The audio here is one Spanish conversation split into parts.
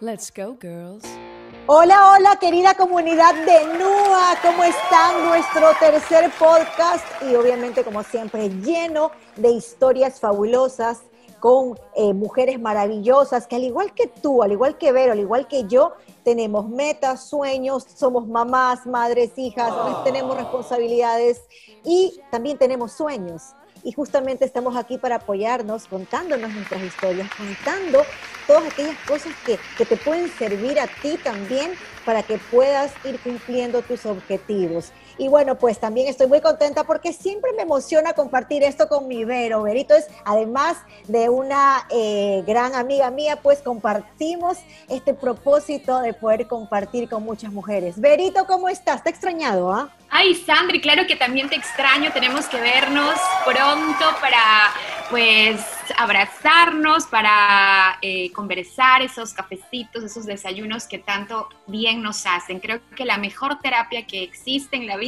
Let's go, girls. Hola, hola, querida comunidad de NUA. ¿Cómo están? Nuestro tercer podcast y obviamente, como siempre, lleno de historias fabulosas con eh, mujeres maravillosas que al igual que tú, al igual que Vero, al igual que yo, tenemos metas, sueños, somos mamás, madres, hijas, tenemos responsabilidades y también tenemos sueños. Y justamente estamos aquí para apoyarnos, contándonos nuestras historias, contando todas aquellas cosas que, que te pueden servir a ti también para que puedas ir cumpliendo tus objetivos. Y bueno, pues también estoy muy contenta porque siempre me emociona compartir esto con mi Vero. Verito es, además de una eh, gran amiga mía, pues compartimos este propósito de poder compartir con muchas mujeres. Verito, ¿cómo estás? ¿Te extrañado, ah? Ay, Sandri, claro que también te extraño. Tenemos que vernos pronto para, pues, abrazarnos, para eh, conversar, esos cafecitos, esos desayunos que tanto bien nos hacen. Creo que la mejor terapia que existe en la vida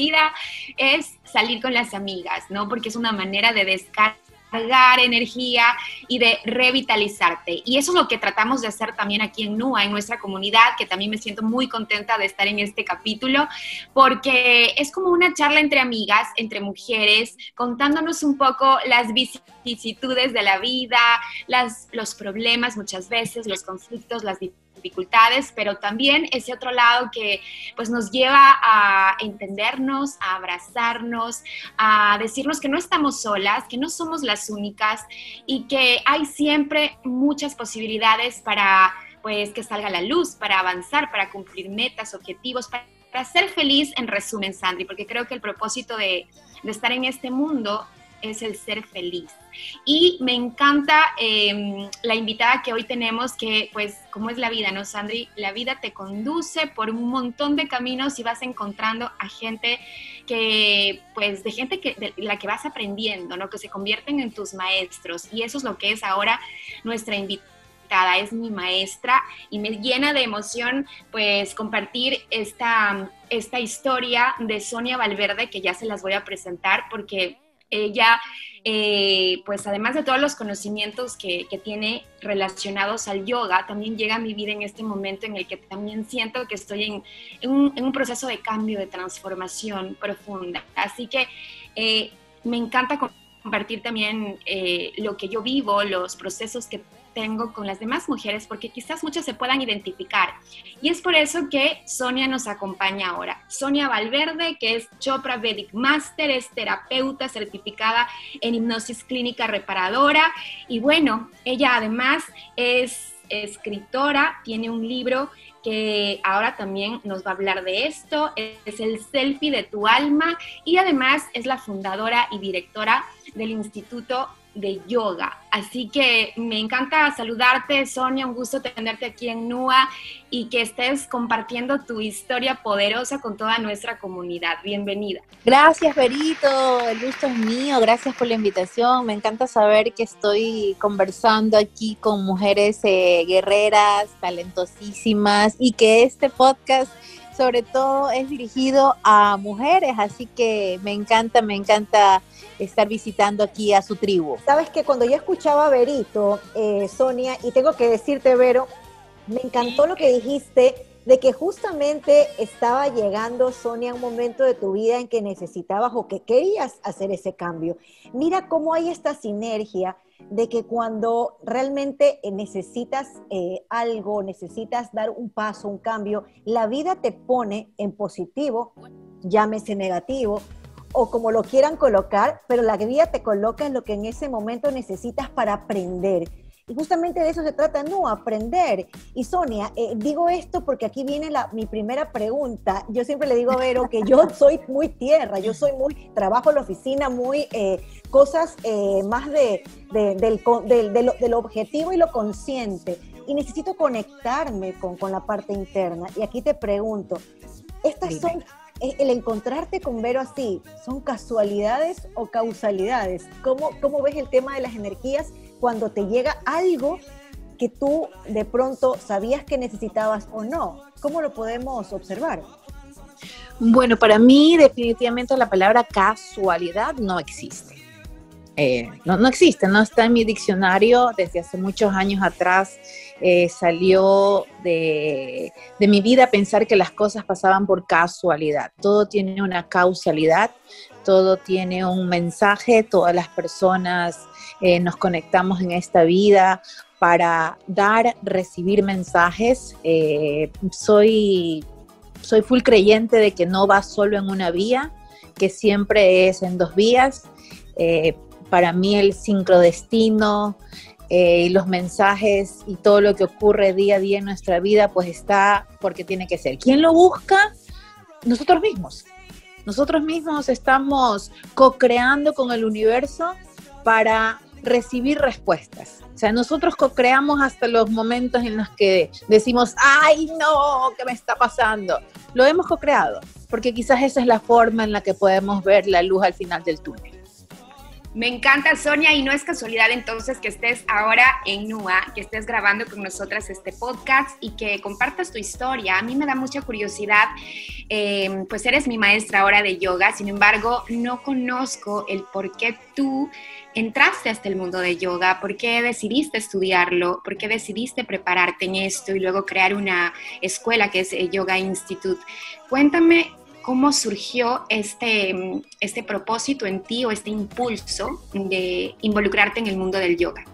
es salir con las amigas, ¿no? Porque es una manera de descargar cargar energía y de revitalizarte. Y eso es lo que tratamos de hacer también aquí en NUA, en nuestra comunidad, que también me siento muy contenta de estar en este capítulo, porque es como una charla entre amigas, entre mujeres, contándonos un poco las vicisitudes de la vida, las, los problemas muchas veces, los conflictos, las dificultades, pero también ese otro lado que pues nos lleva a entendernos, a abrazarnos, a decirnos que no estamos solas, que no somos las únicas y que hay siempre muchas posibilidades para pues que salga la luz, para avanzar, para cumplir metas, objetivos, para, ser feliz en resumen, Sandri, porque creo que el propósito de, de estar en este mundo es el ser feliz. Y me encanta em, la invitada que hoy tenemos, que pues como es la vida, ¿no, Sandri? La vida te conduce por un montón de caminos y vas encontrando a gente que, pues, de gente que, la que vas aprendiendo, ¿no? Que se convierten en tus maestros. Y eso es lo que es ahora nuestra invitada es mi maestra y me llena de emoción pues compartir esta, esta historia de Sonia Valverde que ya se las voy a presentar porque ella, eh, pues además de todos los conocimientos que, tiene relacionados al yoga, también llega a mi vida en este momento en el que también siento que estoy en, un, proceso de cambio, de transformación profunda. Así que eh, me encanta compartir también eh, lo que yo vivo, los procesos que tengo con las demás mujeres porque quizás muchas se puedan identificar. Y es por eso que Sonia nos acompaña ahora. Sonia Valverde, que es Chopra Vedic Master, es terapeuta certificada en hipnosis clínica reparadora. Y bueno, ella además es escritora, tiene un libro que ahora también nos va a hablar de esto, es el selfie de tu alma y además es la fundadora y directora del Instituto de yoga. Así que me encanta saludarte, Sonia, un gusto tenerte aquí en NUA y que estés compartiendo tu historia poderosa con toda nuestra comunidad. Bienvenida. Gracias, Berito, el gusto es mío, gracias por la invitación. Me encanta saber que estoy conversando aquí con mujeres eh, guerreras, talentosísimas y que este podcast sobre todo es dirigido a mujeres, así que me encanta, me encanta estar visitando aquí a su tribu. Sabes que cuando yo escuchaba a Berito, eh, Sonia, y tengo que decirte, Vero, me encantó lo que dijiste de que justamente estaba llegando, Sonia, un momento de tu vida en que necesitabas o que querías hacer ese cambio. Mira cómo hay esta sinergia de que cuando realmente necesitas eh, algo, necesitas dar un paso, un cambio, la vida te pone en positivo, llámese negativo, o como lo quieran colocar, pero la vida te coloca en lo que en ese momento necesitas para aprender. Y justamente de eso se trata, no, aprender. Y Sonia, eh, digo esto porque aquí viene la, mi primera pregunta. Yo siempre le digo a Vero que yo soy muy tierra, yo soy muy, trabajo en la oficina, muy eh, cosas eh, más de, del, objetivo y lo consciente. Y necesito conectarme con, con la parte interna. Y aquí te pregunto, estas son el encontrarte con Vero así, ¿son casualidades o causalidades? ¿Cómo, ¿Cómo ves el tema de las energías cuando te llega algo que tú de pronto sabías que necesitabas o no? ¿Cómo lo podemos observar? Bueno, para mí definitivamente la palabra casualidad no existe. eh, no, no, existe, no está en mi diccionario desde hace muchos años atrás. Eh, salió de, de, mi vida pensar que las cosas pasaban por casualidad. Todo tiene una causalidad, todo tiene un mensaje, todas las personas eh, nos conectamos en esta vida para dar, recibir mensajes. soy, soy full creyente de que no va solo en una vía, que siempre es en dos vías. Eh, para mí el sincrodestino eh, los mensajes y todo lo que ocurre día a día en nuestra vida, pues está porque tiene que ser. ¿Quién lo busca? Nosotros mismos. Nosotros mismos estamos co-creando con el universo para recibir respuestas. O sea, nosotros co-creamos hasta los momentos en los que decimos, ay, no, ¿qué me está pasando? Lo hemos co-creado, porque quizás esa es la forma en la que podemos ver la luz al final del túnel. Me encanta, Sonia, y no es casualidad entonces que estés ahora en NUA, que estés grabando con nosotras este podcast y que compartas tu historia. A mí me da mucha curiosidad, em, pues eres mi maestra ahora de yoga, sin embargo, no conozco el por qué tú entraste hasta el mundo de yoga, por qué decidiste estudiarlo, por qué decidiste prepararte en esto y luego crear una escuela que es Yoga Institute. Cuéntame cómo surgió este, este propósito en ti o este impulso de involucrarte en el mundo del yoga.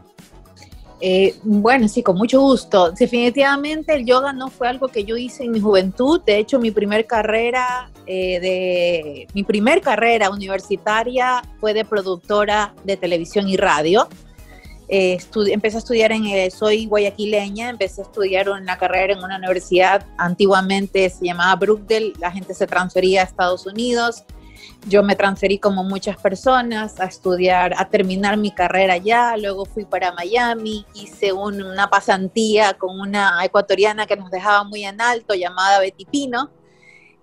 Eh, bueno, sí, con mucho gusto. Definitivamente el yoga no fue algo que yo hice en mi juventud. De hecho, mi primer carrera eh, de mi primer carrera universitaria fue de productora de televisión y radio. Eh, empecé a estudiar en, eh, soy guayaquileña, empecé a estudiar una carrera en una universidad, antiguamente se llamaba Brookdale, la gente se transfería a Estados Unidos, yo me transferí como muchas personas a estudiar, a terminar mi carrera allá, luego fui para Miami, hice una pasantía con una ecuatoriana que nos dejaba muy en alto llamada Betty Pino,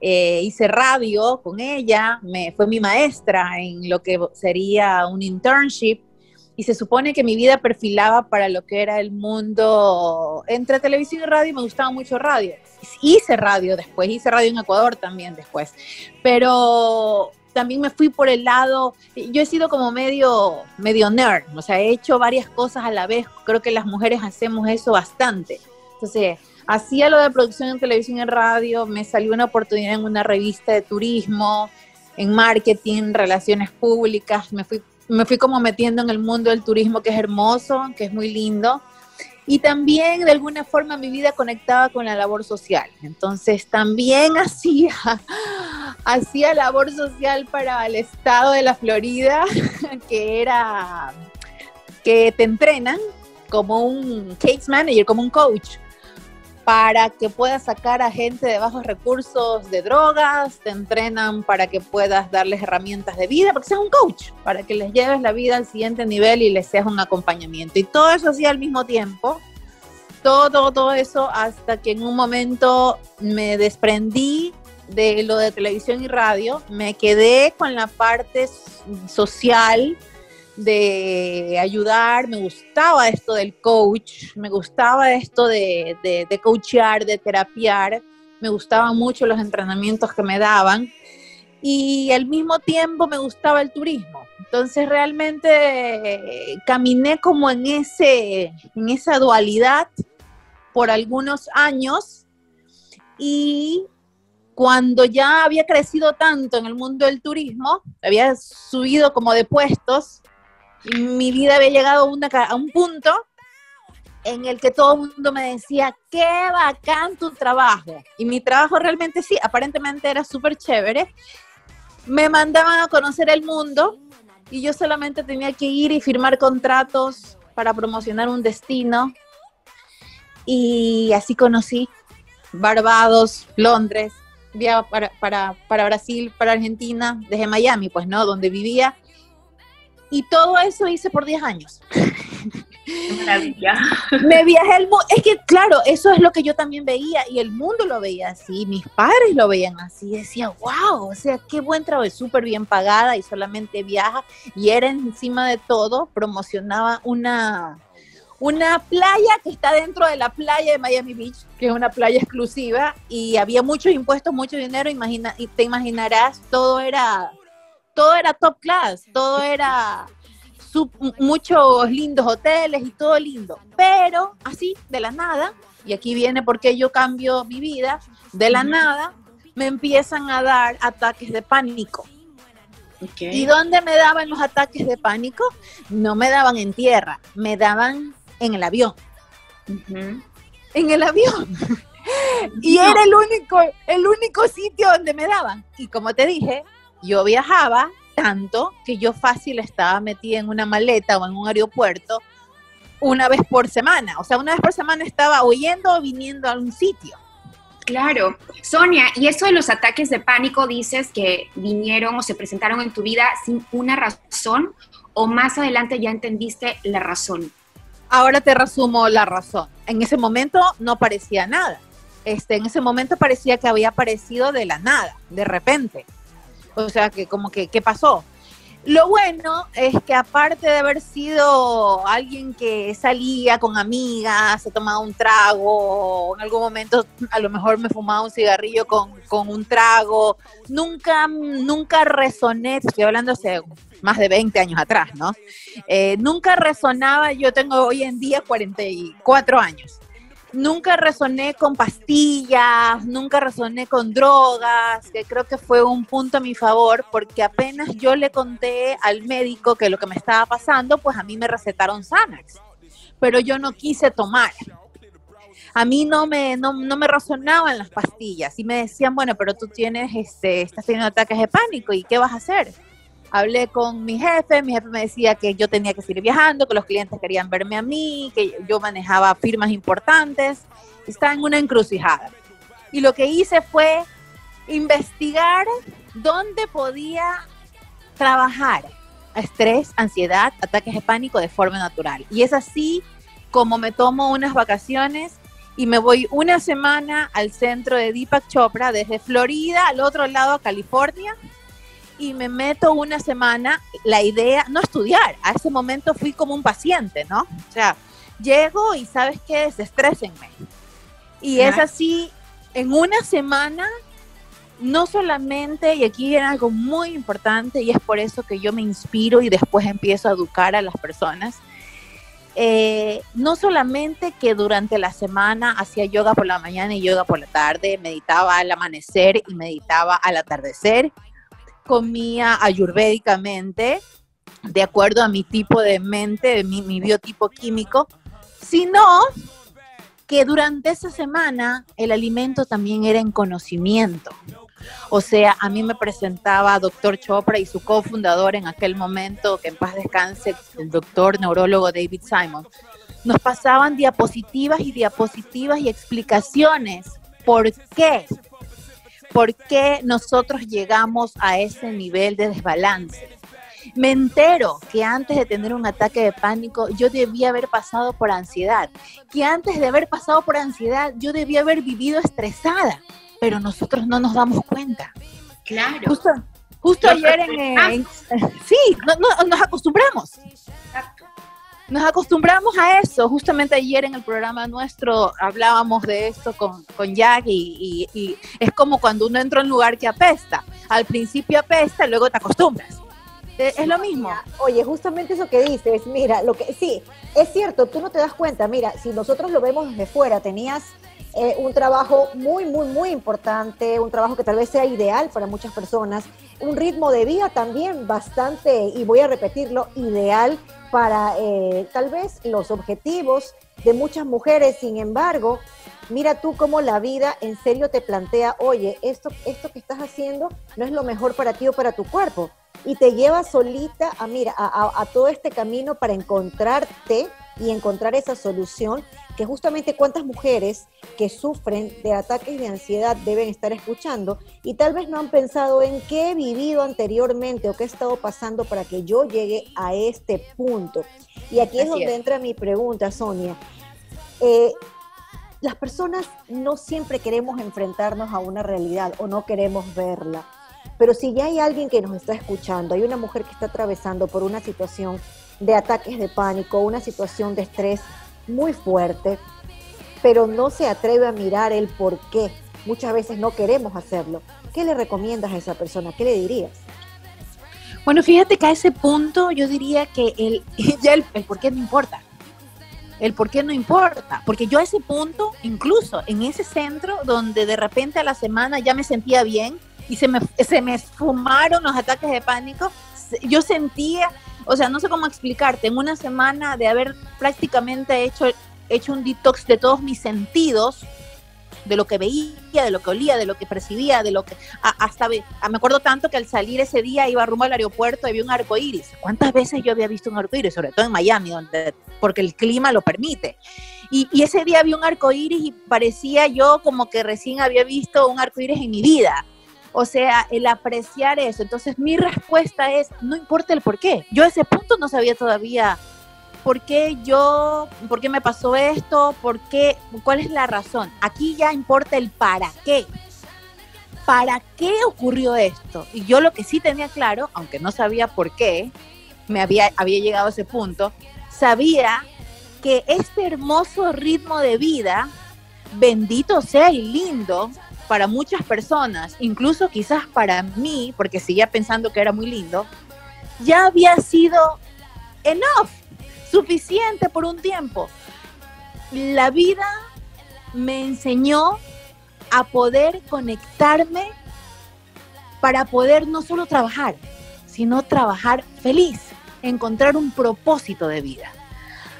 eh, hice radio con ella, me, fue mi maestra en lo que sería un internship y se supone que mi vida perfilaba para lo que era el mundo entre televisión y radio, me gustaba mucho radio. Hice radio después, hice radio en Ecuador también después, pero también me fui por el lado, yo he sido como medio, medio nerd, o sea, he hecho varias cosas a la vez, creo que las mujeres hacemos eso bastante. Entonces, hacía lo de producción en televisión y radio, me salió una oportunidad en una revista de turismo, en marketing, relaciones públicas, me fui me fui como metiendo en el mundo del turismo, que es hermoso, que es muy lindo. Y también de alguna forma mi vida conectaba con la labor social. Entonces también hacía, hacía labor social para el estado de la Florida, que era que te entrenan como un case manager, como un coach para que puedas sacar a gente de bajos recursos de drogas, te entrenan para que puedas darles herramientas de vida, porque seas un coach, para que les lleves la vida al siguiente nivel y les seas un acompañamiento. Y todo eso así al mismo tiempo, todo, todo eso, hasta que en un momento me desprendí de lo de televisión y radio, me quedé con la parte social, de ayudar, me gustaba esto del coach, me gustaba esto de, de, de coachear, de terapiar, me gustaban mucho los entrenamientos que me daban y al mismo tiempo me gustaba el turismo. Entonces realmente eh, caminé como en, ese, en esa dualidad por algunos años y cuando ya había crecido tanto en el mundo del turismo, había subido como de puestos, mi vida había llegado a, un punto en el que todo el mundo me decía, qué bacán tu trabajo. Y mi trabajo realmente sí, aparentemente era súper chévere. Me mandaban a conocer el mundo y yo solamente tenía que ir y firmar contratos para promocionar un destino. Y así conocí Barbados, Londres, para, para, para Brasil, para Argentina, desde Miami, pues no, donde vivía y todo eso hice por 10 años. Me viajé el mundo. Es que, claro, eso es lo que yo también veía y el mundo lo veía así. Mis padres lo veían así. Decía, wow, o sea, qué buen trabajo, súper bien pagada y solamente viaja. Y era encima de todo, promocionaba una, una playa que está dentro de la playa de Miami Beach, que es una playa exclusiva. Y había muchos impuestos, mucho dinero. Imagina, y te imaginarás, todo era todo era top class, todo era muchos lindos hoteles y todo lindo, pero así, de la nada, y aquí viene porque yo cambio mi vida, de la nada me empiezan a dar ataques de pánico. ¿Y dónde me daban los ataques de pánico? No me daban en tierra, me daban en el avión. En el avión. y era el único, el único sitio donde me daban. Y como te dije, yo viajaba tanto que yo fácil estaba metida en una maleta o en un aeropuerto una vez por semana. O sea, una vez por semana estaba huyendo o viniendo a un sitio. Claro. Sonia, y eso de los ataques de pánico, dices que vinieron o se presentaron en tu vida sin una razón o más adelante ya entendiste la razón. Ahora te resumo la razón. En ese momento no parecía nada. Este, en ese momento parecía que había aparecido de la nada, de repente. O sea, que como que, ¿qué pasó? Lo bueno es que aparte de haber sido alguien que salía con amigas, se tomaba un trago, en algún momento a lo mejor me fumaba un cigarrillo con, un trago, nunca, nunca resoné, estoy hablando hace más de 20 años atrás, ¿no? Eh, nunca resonaba, yo tengo hoy en día 44 años, nunca resoné con pastillas, nunca resoné con drogas, que creo que fue un punto a mi favor, porque apenas yo le conté al médico que lo que me estaba pasando, pues a mí me recetaron Xanax, pero yo no quise tomar. A mí no me, no, no me razonaban las pastillas y me decían, bueno, pero tú tienes, este, estás teniendo ataques de pánico y ¿qué vas a hacer? Hablé con mi jefe, mi jefe me decía que yo tenía que seguir viajando, que los clientes querían verme a mí, que yo manejaba firmas importantes, estaba en una encrucijada. Y lo que hice fue investigar dónde podía trabajar estrés, ansiedad, ataques de pánico de forma natural. Y es así como me tomo unas vacaciones y me voy una semana al centro de Deepak Chopra desde Florida al otro lado a California y me meto una semana, la idea, no estudiar, a ese momento fui como un paciente, ¿no? O sea, llego y sabes qué, desestrésenme. Y es así, en una semana, no solamente, y aquí viene algo muy importante, y es por eso que yo me inspiro y después empiezo a educar a las personas, eh, no solamente que durante la semana hacía yoga por la mañana y yoga por la tarde, meditaba al amanecer y meditaba al atardecer, comía ayurvédicamente, de acuerdo a mi tipo de mente, mi biotipo químico, sino que durante esa semana el alimento también era en conocimiento. O sea, a mí me presentaba doctor Chopra y su cofundador en aquel momento, que en paz descanse, el doctor neurólogo David Simon. Nos pasaban diapositivas y diapositivas y explicaciones. ¿Por qué? Por qué nosotros llegamos a ese nivel de desbalance. Me entero que antes de tener un ataque de pánico yo debía haber pasado por ansiedad, que antes de haber pasado por ansiedad yo debía haber vivido estresada, pero nosotros no nos damos cuenta. Claro. Justo, ayer en, sí, nos acostumbramos. Nos acostumbramos a eso. Justamente ayer en el programa nuestro hablábamos de esto con, con Jack y, es como cuando uno entra en un lugar que apesta. Al principio apesta, luego te acostumbras. Eh, es, lo mismo. Oye, justamente eso que dices, mira, lo que sí, es cierto, tú no te das cuenta, mira, si nosotros lo vemos desde fuera, tenías eh, un trabajo muy, muy, muy importante, un trabajo que tal vez sea ideal para muchas personas, un ritmo de vida también bastante, y voy a repetirlo, ideal para eh, tal vez los objetivos de muchas mujeres. Sin embargo, mira tú cómo la vida en serio te plantea, oye, esto, esto que estás haciendo no es lo mejor para ti o para tu cuerpo. Y te lleva solita a, mira, a todo este camino para encontrarte y encontrar esa solución que justamente cuántas mujeres que sufren de ataques de ansiedad deben estar escuchando y tal vez no han pensado en qué he vivido anteriormente o qué he estado pasando para que yo llegue a este punto. Y aquí es donde entra mi pregunta, Sonia. Eh, las personas no siempre queremos enfrentarnos a una realidad o no queremos verla. Pero si ya hay alguien que nos está escuchando, hay una mujer que está atravesando por una situación de ataques de pánico, una situación de estrés muy fuerte, pero no se atreve a mirar el por qué. Muchas veces no queremos hacerlo. ¿Qué le recomiendas a esa persona? ¿Qué le dirías? Bueno, fíjate que a ese punto yo diría que el, ya el, el por qué no importa. El por qué no importa. Porque yo a ese punto, incluso en ese centro donde de repente a la semana ya me sentía bien y se me, se me esfumaron los ataques de pánico, yo sentía, o sea, no sé cómo explicarte, en una semana de haber prácticamente hecho, hecho un detox de todos mis sentidos, de lo que veía, de lo que olía, de lo que percibía, de lo que hasta me acuerdo tanto que al salir ese día iba rumbo al aeropuerto y vi un arco iris. ¿Cuántas veces yo había visto un arco iris? Sobre todo en Miami, donde, porque el clima lo permite. Y, y ese día vi un arco iris y parecía yo como que recién había visto un arco iris en mi vida. O sea, el apreciar eso. Entonces mi respuesta es, no importa el por qué. Yo a ese punto no sabía todavía ¿por qué yo, por qué me pasó esto? ¿Por qué? ¿Cuál es la razón? Aquí ya importa el para qué. ¿Para qué ocurrió esto? Y yo lo que sí tenía claro, aunque no sabía por qué, me había, había llegado a ese punto, sabía que este hermoso ritmo de vida, bendito sea y lindo para muchas personas, incluso quizás para mí, porque seguía pensando que era muy lindo, ya había sido enough suficiente por un tiempo. La vida me enseñó a poder conectarme para poder no solo trabajar, sino trabajar feliz, encontrar un propósito de vida.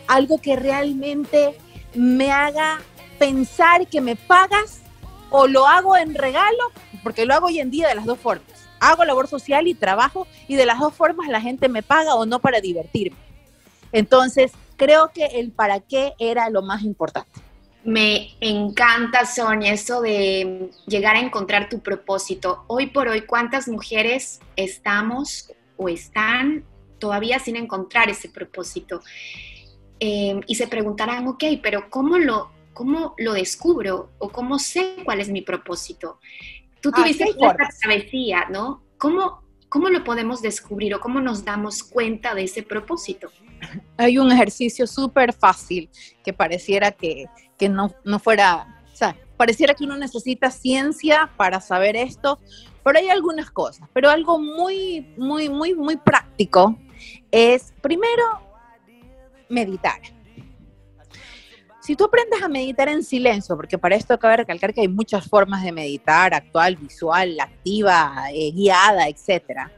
Algo que realmente me haga pensar que me pagas o lo hago en regalo, porque lo hago hoy en día de las dos formas. Hago labor social y trabajo y de las dos formas la gente me paga o no para divertirme. Entonces, creo que el para qué era lo más importante. Me encanta, Sonia, eso de llegar a encontrar tu propósito. Hoy por hoy, ¿cuántas mujeres estamos o están todavía sin encontrar ese propósito? Em, y se preguntarán, ok, pero ¿cómo lo, ¿cómo lo descubro o cómo sé cuál es mi propósito? Tú ah, tuviste esta travesía, ¿no? ¿Cómo, ¿Cómo lo podemos descubrir o cómo nos damos cuenta de ese propósito? hay un ejercicio súper fácil que pareciera que, no, no fuera, o sea, pareciera que uno necesita ciencia para saber esto, pero hay algunas cosas. Pero algo muy, muy, muy, muy práctico es, primero, meditar. Si tú aprendes a meditar en silencio, porque para esto cabe recalcar que hay muchas formas de meditar, actual, visual, activa, eh, guiada, etcétera.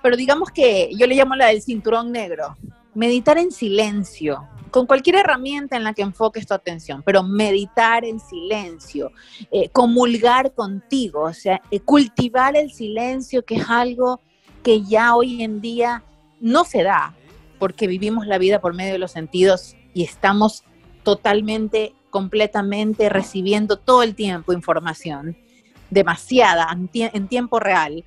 Pero digamos que yo le llamo la del cinturón negro meditar en silencio, con cualquier herramienta en la que enfoques tu atención, pero meditar en silencio, eh, comulgar contigo, o sea, eh, cultivar el silencio, que es algo que ya hoy en día no se da, porque vivimos la vida por medio de los sentidos y estamos totalmente, completamente recibiendo todo el tiempo información, demasiada, en tiempo real.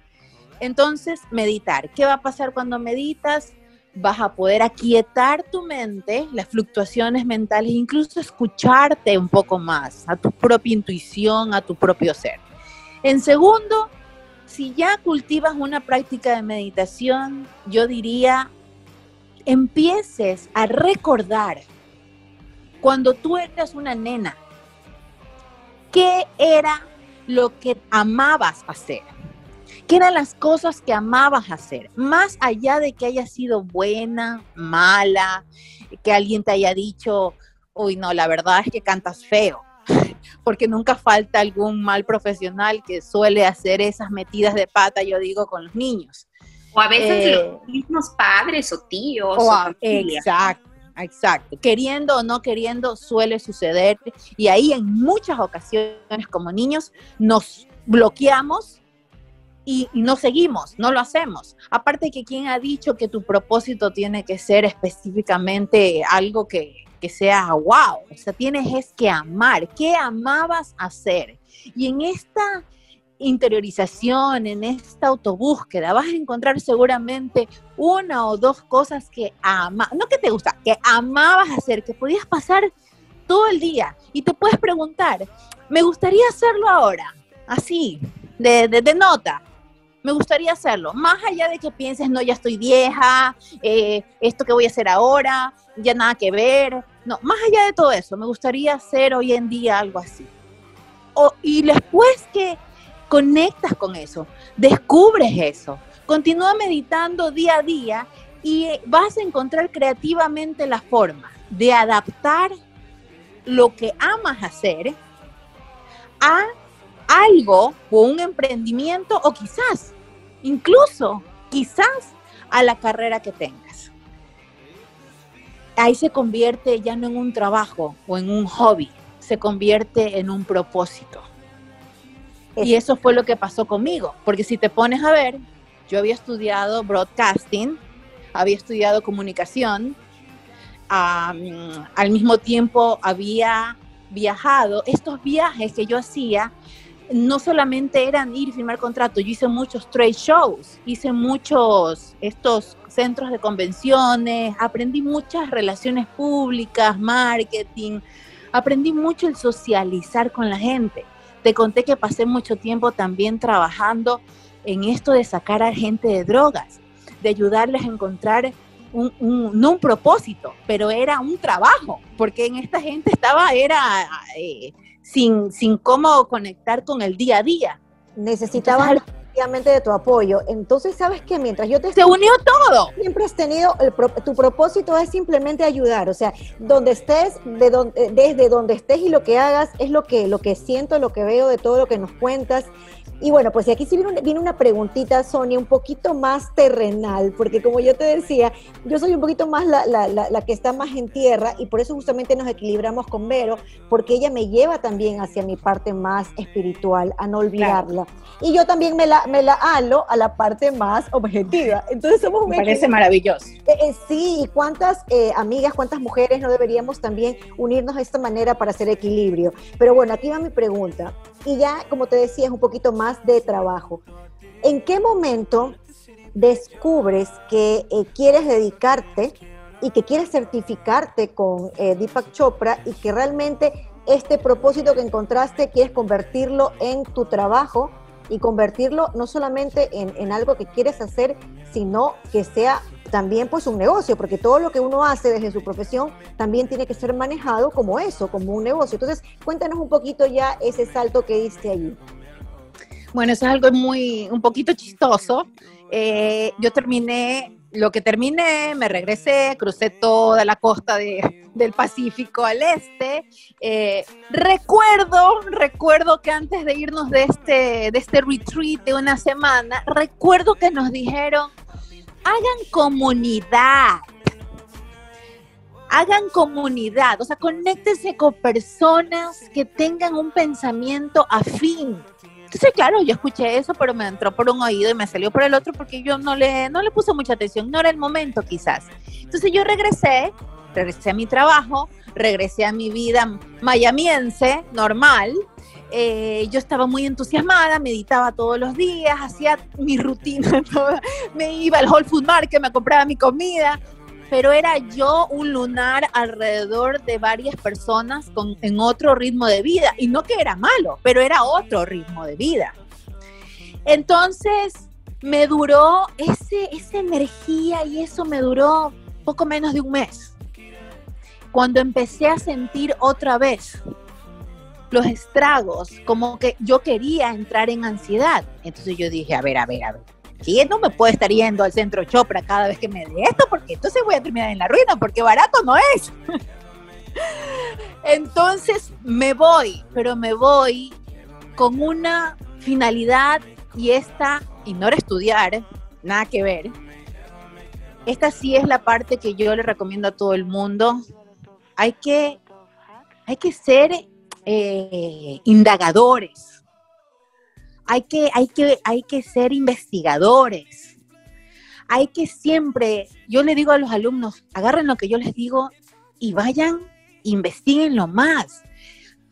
Entonces, meditar. ¿Qué va a pasar cuando meditas? vas a poder aquietar tu mente, las fluctuaciones mentales, incluso escucharte un poco más, a tu propia intuición, a tu propio ser. En segundo, si ya cultivas una práctica de meditación, yo diría, empieces a recordar cuando tú eras una nena, qué era lo que amabas hacer ¿Qué eran las cosas que amabas hacer? Más allá de que haya sido buena, mala, que alguien te haya dicho, uy, no, la verdad es que cantas feo, porque nunca falta algún mal profesional que suele hacer esas metidas de pata, yo digo, con los niños. O a veces eh, los mismos padres o tíos. O, exacto. Exacto, queriendo o no queriendo suele suceder y ahí en muchas ocasiones como niños nos bloqueamos y, no seguimos, no lo hacemos. Aparte que quien ha dicho que tu propósito tiene que ser específicamente algo que, que sea wow, o sea, tienes es que amar, ¿qué amabas hacer? Y en esta interiorización, en esta autobúsqueda, vas a encontrar seguramente una o dos cosas que ama, no que te gusta, que amabas hacer, que podías pasar todo el día y te puedes preguntar, me gustaría hacerlo ahora, así, de, de, de nota, me gustaría hacerlo. Más allá de que pienses, no, ya estoy vieja, eh, esto que voy a hacer ahora, ya nada que ver. No, más allá de todo eso, me gustaría hacer hoy en día algo así. y después que conectas con eso, descubres eso, Continúa meditando día a día y vas a encontrar creativamente la forma de adaptar lo que amas hacer a algo o un emprendimiento o quizás, incluso, quizás a la carrera que tengas. Ahí se convierte ya no en un trabajo o en un hobby, se convierte en un propósito. Y eso fue lo que pasó conmigo, porque si te pones a ver, yo había estudiado broadcasting, había estudiado comunicación, al mismo tiempo había viajado. Estos viajes que yo hacía no solamente eran ir y firmar contratos, yo hice muchos trade shows, hice muchos estos centros de convenciones, aprendí muchas relaciones públicas, marketing, aprendí mucho el socializar con la gente. Te conté que pasé mucho tiempo también trabajando en esto de sacar a gente de drogas, de ayudarles a encontrar un, no un propósito, pero era un trabajo, porque en esta gente estaba, era eh, sin, sin cómo conectar con el día a día. Necesitaban efectivamente de tu apoyo. Entonces, sabes que mientras yo te... Se unió todo. Siempre has tenido, tu propósito es simplemente ayudar, o sea, donde estés, de donde, desde donde estés y lo que hagas, es lo que, lo que siento, lo que veo de todo lo que nos cuentas. Y bueno, pues aquí sí viene una, preguntita, Sonia, un poquito más terrenal, porque como yo te decía, yo soy un poquito más la, la, la, que está más en tierra y por eso justamente nos equilibramos con Vero, porque ella me lleva también hacia mi parte más espiritual, a no olvidarla. Y yo también me la, me la halo a la parte más objetiva. Entonces somos Me parece maravilloso. Eh, eh, sí, y cuántas eh, amigas, cuántas mujeres no deberíamos también unirnos de esta manera para hacer equilibrio. Pero bueno, aquí va mi pregunta. Y ya, como te decía, es un poquito más de trabajo. ¿En qué momento descubres que eh, quieres dedicarte y que quieres certificarte con eh, Deepak Chopra y que realmente este propósito que encontraste quieres convertirlo en tu trabajo y convertirlo no solamente en, en, algo que quieres hacer, sino que sea también pues un negocio, porque todo lo que uno hace desde su profesión también tiene que ser manejado como eso, como un negocio. Entonces, cuéntanos un poquito ya ese salto que diste allí. Bueno, eso es algo muy, un poquito chistoso. Eh, yo terminé, lo que terminé, me regresé, crucé toda la costa del Pacífico al este. Eh, recuerdo, recuerdo que antes de irnos de este, de este retreat de una semana, recuerdo que nos dijeron, hagan comunidad. Hagan comunidad, o sea, conéctense con personas que tengan un pensamiento afín entonces, claro, yo escuché eso, pero me entró por un oído y me salió por el otro porque yo no le, no le puse mucha atención, no era el momento quizás. Entonces yo regresé, regresé a mi trabajo, regresé a mi vida mayamiense, normal. Eh, yo estaba muy entusiasmada, meditaba todos los días, hacía mi rutina, me iba al Whole Food Market, me compraba mi comida, pero era yo un lunar alrededor de varias personas con, en otro ritmo de vida. Y no que era malo, pero era otro ritmo de vida. Entonces, me duró ese, esa energía y eso me duró poco menos de un mes. Cuando empecé a sentir otra vez los estragos, como que yo quería entrar en ansiedad. Entonces yo dije, a ver, a ver, a ver, ¿Quién no me puede estar yendo al centro Chopra cada vez que me dé esto? Porque entonces voy a terminar en la ruina, porque barato no es. Entonces me voy, pero me voy con una finalidad y esta, y no estudiar, nada que ver. Esta sí es la parte que yo le recomiendo a todo el mundo. Hay que, hay que ser eh, indagadores hay que, hay que, hay que ser investigadores. Hay que siempre, yo le digo a los alumnos, agarren lo que yo les digo y vayan, investiguenlo más.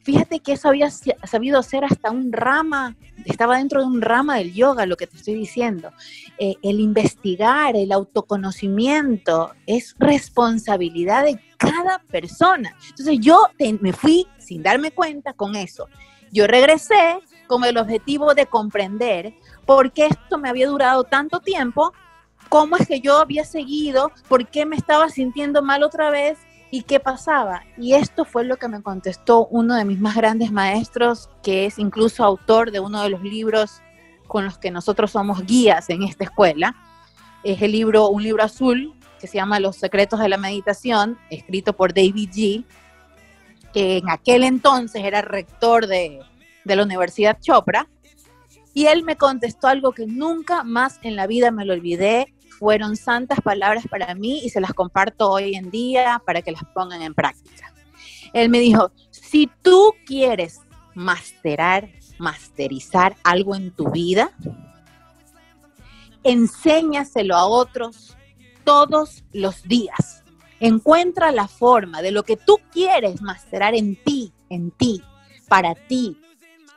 Fíjate que eso había sabido ser hasta un rama, estaba dentro de un rama del yoga, lo que te estoy diciendo. Eh, el investigar, el autoconocimiento, es responsabilidad de cada persona. Entonces yo me fui sin darme cuenta con eso. Yo regresé con el objetivo de comprender por qué esto me había durado tanto tiempo, cómo es que yo había seguido, por qué me estaba sintiendo mal otra vez y qué pasaba. Y esto fue lo que me contestó uno de mis más grandes maestros, que es incluso autor de uno de los libros con los que nosotros somos guías en esta escuela. Es el libro, un libro azul que se llama Los secretos de la meditación, escrito por David G., que en aquel entonces era rector de, de la Universidad Chopra, y él me contestó algo que nunca más en la vida me lo olvidé. Fueron santas palabras para mí y se las comparto hoy en día para que las pongan en práctica. Él me dijo, si tú quieres masterar, masterizar algo en tu vida, enséñaselo a otros todos los días. Encuentra la forma de lo que tú quieres masterar en ti, en ti, para ti.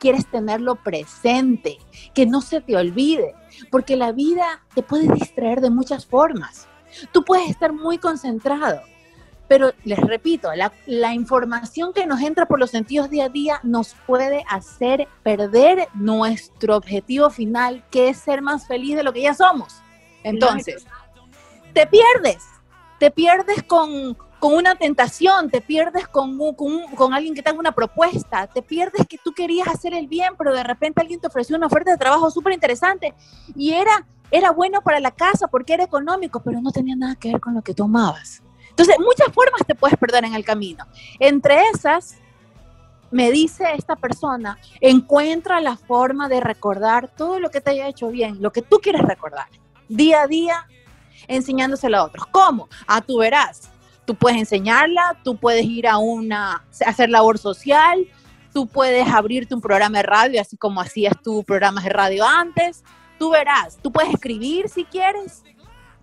Quieres tenerlo presente, que no se te olvide, porque la vida te puede distraer de muchas formas. Tú puedes estar muy concentrado, pero les repito, la, la, información que nos entra por los sentidos día a día nos puede hacer perder nuestro objetivo final, que es ser más feliz de lo que ya somos. Entonces, te pierdes, te pierdes con, con una tentación, te pierdes con, con, con, alguien que te haga una propuesta, te pierdes que tú querías hacer el bien, pero de repente alguien te ofreció una oferta de trabajo súper interesante y era, era bueno para la casa porque era económico, pero no tenía nada que ver con lo que tú amabas. Entonces, muchas formas te puedes perder en el camino. Entre esas, me dice esta persona, encuentra la forma de recordar todo lo que te haya hecho bien, lo que tú quieres recordar, día a día, enseñándoselo a otros. ¿Cómo? A tú verás. Tú puedes enseñarla, tú puedes ir a una, hacer labor social, tú puedes abrirte un programa de radio, así como hacías tú programas de radio antes. Tú verás, tú puedes escribir si quieres.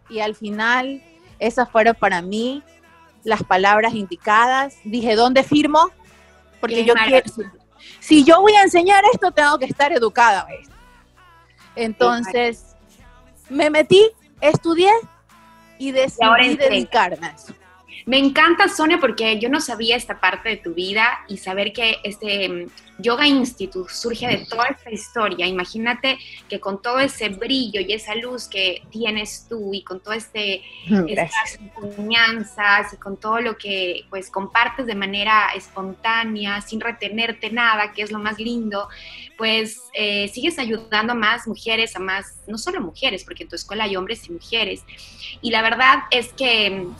Y al final, esas fueron para mí las palabras indicadas. Dije, ¿dónde firmo? Porque yo quiero. Si yo voy a enseñar esto, tengo que estar educada. Entonces, me metí, estudié y decidí dedicarme a eso. Me encanta, Sonia, porque yo no sabía esta parte de tu vida y saber que este mm, Yoga Institute surge de toda esta historia. Imagínate que con todo ese brillo y esa luz que tienes tú y con todo este estas enseñanzas y con todo lo que pues compartes de manera espontánea, sin retenerte nada, que es lo más lindo, pues eh, sigues ayudando a más mujeres, a más, no solo mujeres, porque en tu escuela hay hombres y mujeres. Y la verdad es que mm,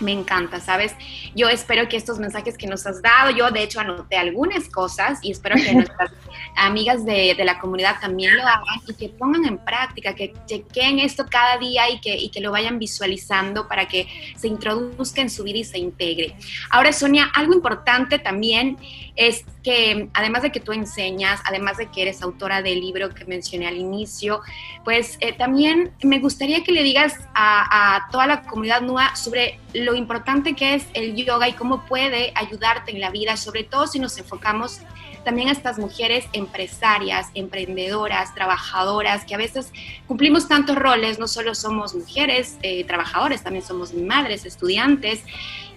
me encanta, ¿sabes? Yo espero que estos mensajes que nos has dado, yo de hecho anoté algunas cosas y espero que nuestras amigas de, de, la comunidad también lo hagan y que pongan en práctica, que chequen esto cada día y que, y que lo vayan visualizando para que se introduzca en su vida y se integre. Ahora, Sonia, algo importante también es que además de que tú enseñas, además de que eres autora del libro que mencioné al inicio, pues eh, también me gustaría que le digas a, toda la comunidad NUA sobre lo importante que es el yoga y cómo puede ayudarte en la vida, sobre todo si nos enfocamos también a estas mujeres empresarias, emprendedoras, trabajadoras, que a veces cumplimos tantos roles, no solo somos mujeres eh, trabajadoras, también somos madres, estudiantes.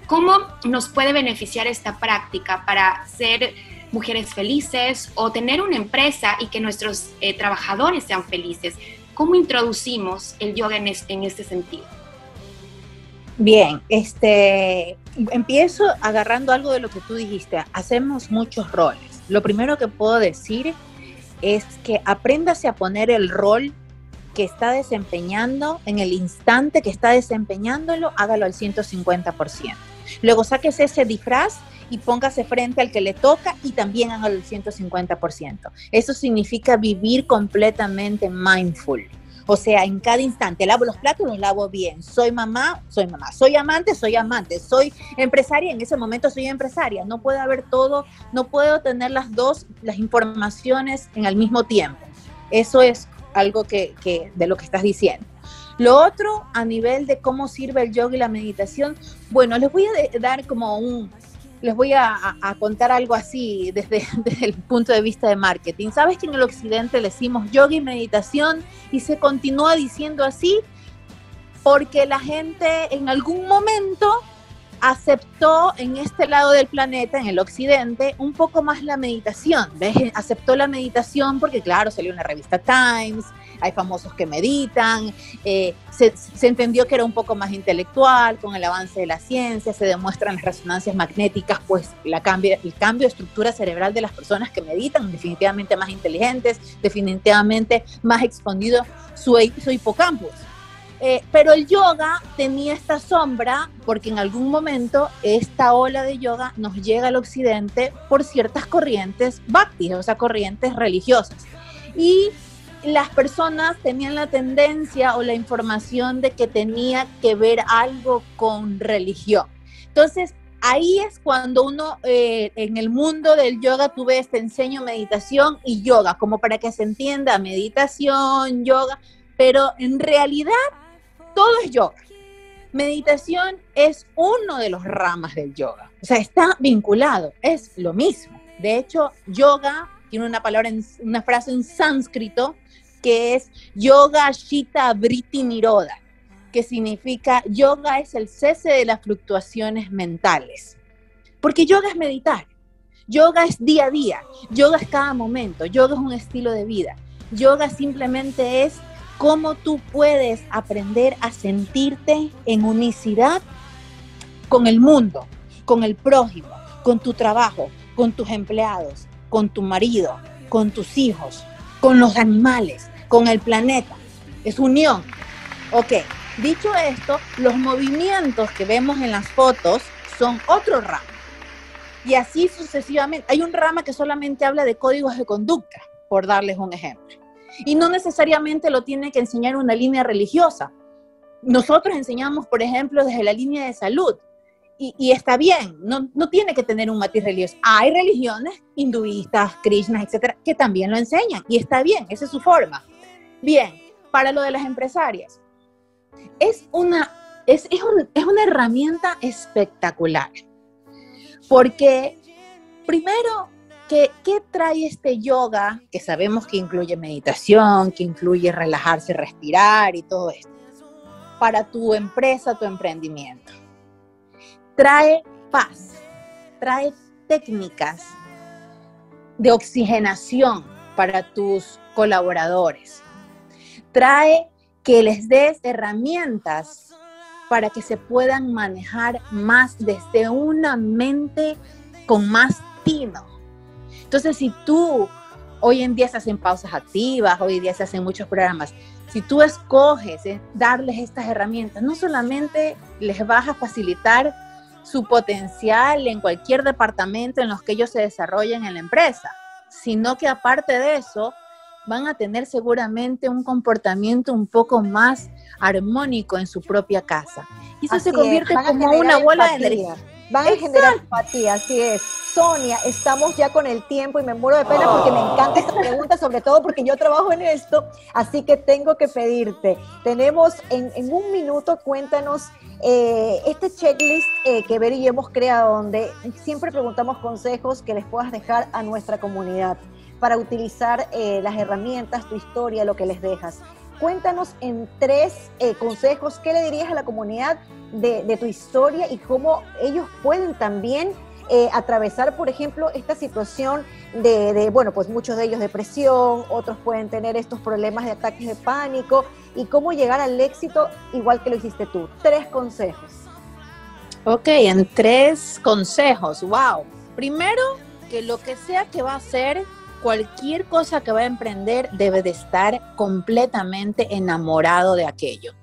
¿Cómo nos puede beneficiar esta práctica para ser mujeres felices o tener una empresa y que nuestros eh, trabajadores sean felices? ¿Cómo introducimos el yoga en, en este sentido? Bien, este, empiezo agarrando algo de lo que tú dijiste. Hacemos muchos roles. Lo primero que puedo decir es que apréndase a poner el rol que está desempeñando en el instante que está desempeñándolo, hágalo al 150%. Luego saques ese disfraz y póngase frente al que le toca y también hágalo al 150%. Eso significa vivir completamente mindful. O sea, en cada instante, lavo los platos, los lavo bien. Soy mamá, soy mamá. Soy amante, soy amante. Soy empresaria, en ese momento soy empresaria. No puede haber todo, no puedo tener las dos, las informaciones en el mismo tiempo. Eso es algo que, que de lo que estás diciendo. Lo otro, a nivel de cómo sirve el yoga y la meditación, bueno, les voy a dar como un, les voy a, contar algo así desde, el punto de vista de marketing. ¿Sabes que en el occidente le decimos yoga y meditación y se continúa diciendo así? Porque la gente en algún momento aceptó en este lado del planeta, en el occidente, un poco más la meditación. ¿ves? Aceptó la meditación porque, claro, salió una revista Times, hay famosos que meditan, eh, se, entendió que era un poco más intelectual con el avance de la ciencia, se demuestran las resonancias magnéticas, pues la cambio, el cambio de estructura cerebral de las personas que meditan, definitivamente más inteligentes, definitivamente más expandido su, su hipocampus. Eh, pero el yoga tenía esta sombra porque en algún momento esta ola de yoga nos llega al occidente por ciertas corrientes bhakti, o sea, corrientes religiosas. Y las personas tenían la tendencia o la información de que tenía que ver algo con religión. Entonces, ahí es cuando uno eh, en el mundo del yoga tú ves, te enseño meditación y yoga, como para que se entienda meditación, yoga, pero en realidad todo es yoga. Meditación es uno de los ramas del yoga. O sea, está vinculado, es lo mismo. De hecho, yoga tiene una palabra, una frase en sánscrito que es yoga shita briti niroda, que significa yoga es el cese de las fluctuaciones mentales. Porque yoga es meditar. Yoga es día a día, yoga es cada momento, yoga es un estilo de vida. Yoga simplemente es cómo tú puedes aprender a sentirte en unicidad con el mundo, con el prójimo, con tu trabajo, con tus empleados, con tu marido, con tus hijos, con los animales, con el planeta. Es unión. Ok, dicho esto, los movimientos que vemos en las fotos son otro rama. Y así sucesivamente. Hay un rama que solamente habla de códigos de conducta, por darles un ejemplo. Y no necesariamente lo tiene que enseñar una línea religiosa. Nosotros enseñamos, por ejemplo, desde la línea de salud. Y, está bien, no, no, tiene que tener un matiz religioso. Hay religiones hinduistas, krishnas, etcétera, que también lo enseñan. Y está bien, esa es su forma. Bien, para lo de las empresarias. Es una, es, es, es una herramienta espectacular. Porque primero ¿Qué, trae este yoga que sabemos que incluye meditación, que incluye relajarse, respirar y todo esto? Para tu empresa, tu emprendimiento. Trae paz, trae técnicas de oxigenación para tus colaboradores. Trae que les des herramientas para que se puedan manejar más desde una mente con más tino entonces, si tú hoy en día se hacen pausas activas, hoy en día se hacen muchos programas, si tú escoges eh, darles estas herramientas, no solamente les vas a facilitar su potencial en cualquier departamento en los que ellos se desarrollen en la empresa, sino que aparte de eso, van a tener seguramente un comportamiento un poco más armónico en su propia casa. Y eso se convierte como una bola de energía van a generar empatía, así es. Sonia, estamos ya con el tiempo y me muero de pena porque me encanta esta pregunta, sobre todo porque yo trabajo en esto, así que tengo que pedirte. Tenemos en, un minuto, cuéntanos eh, este checklist eh, que Ver y yo hemos creado, donde siempre preguntamos consejos que les puedas dejar a nuestra comunidad para utilizar eh, las herramientas, tu historia, lo que les dejas. Cuéntanos en tres consejos, ¿qué le dirías a la comunidad de, tu historia y cómo ellos pueden también eh, atravesar, por ejemplo, esta situación de, bueno, pues muchos de ellos depresión, otros pueden tener estos problemas de ataques de pánico y cómo llegar al éxito igual que lo hiciste tú. Tres consejos. Ok, en tres consejos, wow. Primero, que lo que sea que va a hacer, cualquier cosa que va a emprender, debe de estar completamente enamorado de aquello.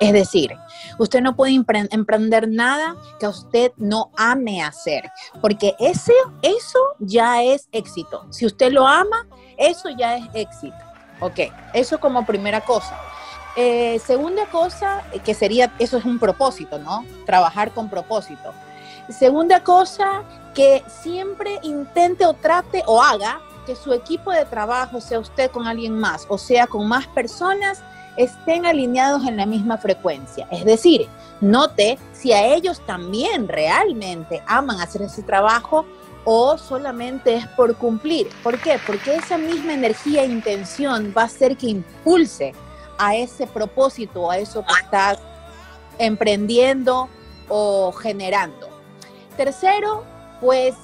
Es decir, usted no puede emprender nada que usted no ame hacer, porque ese, eso ya es éxito. Si usted lo ama, eso ya es éxito. Ok, eso como primera cosa. Eh, segunda cosa, que sería, eso es un propósito, ¿no? Trabajar con propósito. Segunda cosa, que siempre intente o trate o haga que su equipo de trabajo, sea usted con alguien más o sea con más personas, estén alineados en la misma frecuencia. Es decir, note si a ellos también realmente aman hacer ese trabajo o solamente es por cumplir. ¿Por qué? Porque esa misma energía e intención va a hacer que impulse a ese propósito, a eso que estás emprendiendo o generando. Tercero, pues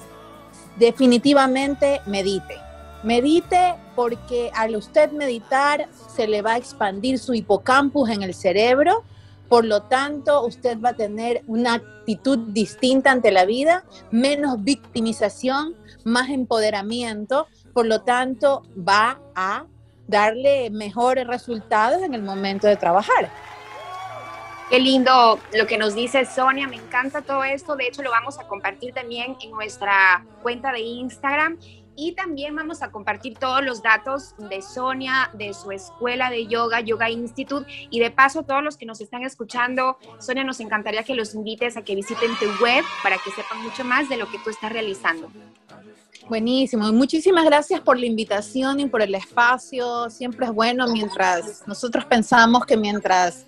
definitivamente medite. Medite porque al usted meditar se le va a expandir su hipocampus en el cerebro, por lo tanto usted va a tener una actitud distinta ante la vida, menos victimización, más empoderamiento, por lo tanto va a darle mejores resultados en el momento de trabajar. Qué lindo lo que nos dice Sonia, me encanta todo esto, de hecho lo vamos a compartir también en nuestra cuenta de Instagram y también vamos a compartir todos los datos de Sonia, de su escuela de yoga, Yoga Institute. Y de paso, todos los que nos están escuchando, Sonia, nos encantaría que los invites a que visiten tu web para que sepan mucho más de lo que tú estás realizando. Buenísimo, muchísimas gracias por la invitación y por el espacio. Siempre es bueno mientras nosotros pensamos que mientras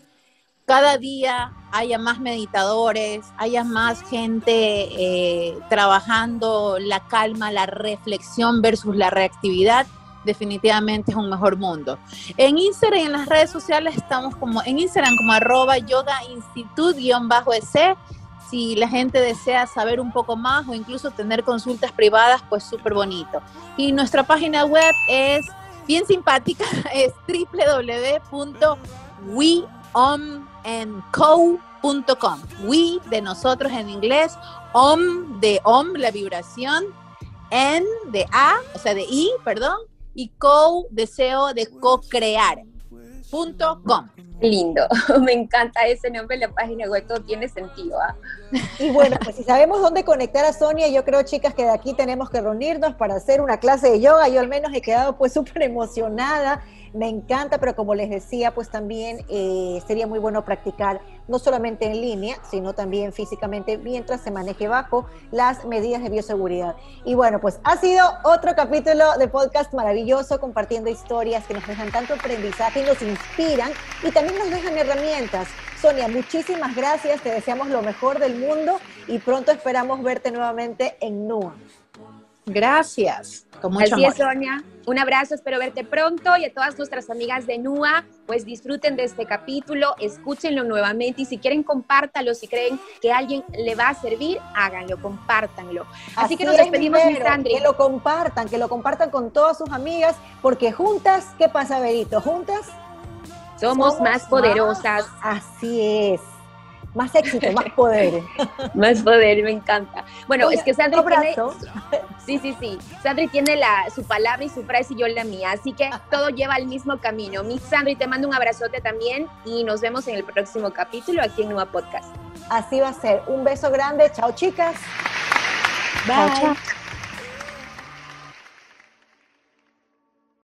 cada día haya más meditadores, haya más gente eh, trabajando la calma, la reflexión versus la reactividad, definitivamente es un mejor mundo. En Instagram y en las redes sociales estamos como en Instagram como arroba yoga institute-ec. Si la gente desea saber un poco más o incluso tener consultas privadas, pues súper bonito. Y nuestra página web es bien simpática, es www.weom en co.com. We de nosotros en inglés, om de om, la vibración, en de a, o sea, de i, perdón, y co, deseo de co-crear. Punto com. Lindo, me encanta ese nombre la página web, todo tiene sentido. ¿ah? Y bueno, pues si sabemos dónde conectar a Sonia, yo creo, chicas, que de aquí tenemos que reunirnos para hacer una clase de yoga. Yo al menos he quedado pues súper emocionada me encanta, pero como les decía, pues también eh, sería muy bueno practicar no solamente en línea, sino también físicamente mientras se maneje bajo las medidas de bioseguridad. Y bueno, pues ha sido otro capítulo de podcast maravilloso, compartiendo historias que nos dejan tanto aprendizaje y nos inspiran y también nos dejan herramientas. Sonia, muchísimas gracias, te deseamos lo mejor del mundo y pronto esperamos verte nuevamente en NUA. Gracias. Con mucho Así es, Sonia. Un abrazo, espero verte pronto y a todas nuestras amigas de NUA, pues disfruten de este capítulo, escúchenlo nuevamente y si quieren compártalo, si creen que a alguien le va a servir, háganlo, compártanlo. Así, que nos despedimos, mi Sandri. Que lo compartan, que lo compartan con todas sus amigas, porque juntas, ¿qué pasa, Berito? Juntas somos, más poderosas. así es. Más éxito, más poder. más poder, me encanta. Bueno, es que Sandri tiene... Sí, sí, sí. Sandri tiene la, su palabra y su frase y yo la mía. Así que todo lleva al mismo camino. Mi Sandri, te mando un abrazote también y nos vemos en el próximo capítulo aquí en Nueva Podcast. Así va a ser. Un beso grande. Chao, chicas. Bye. chao.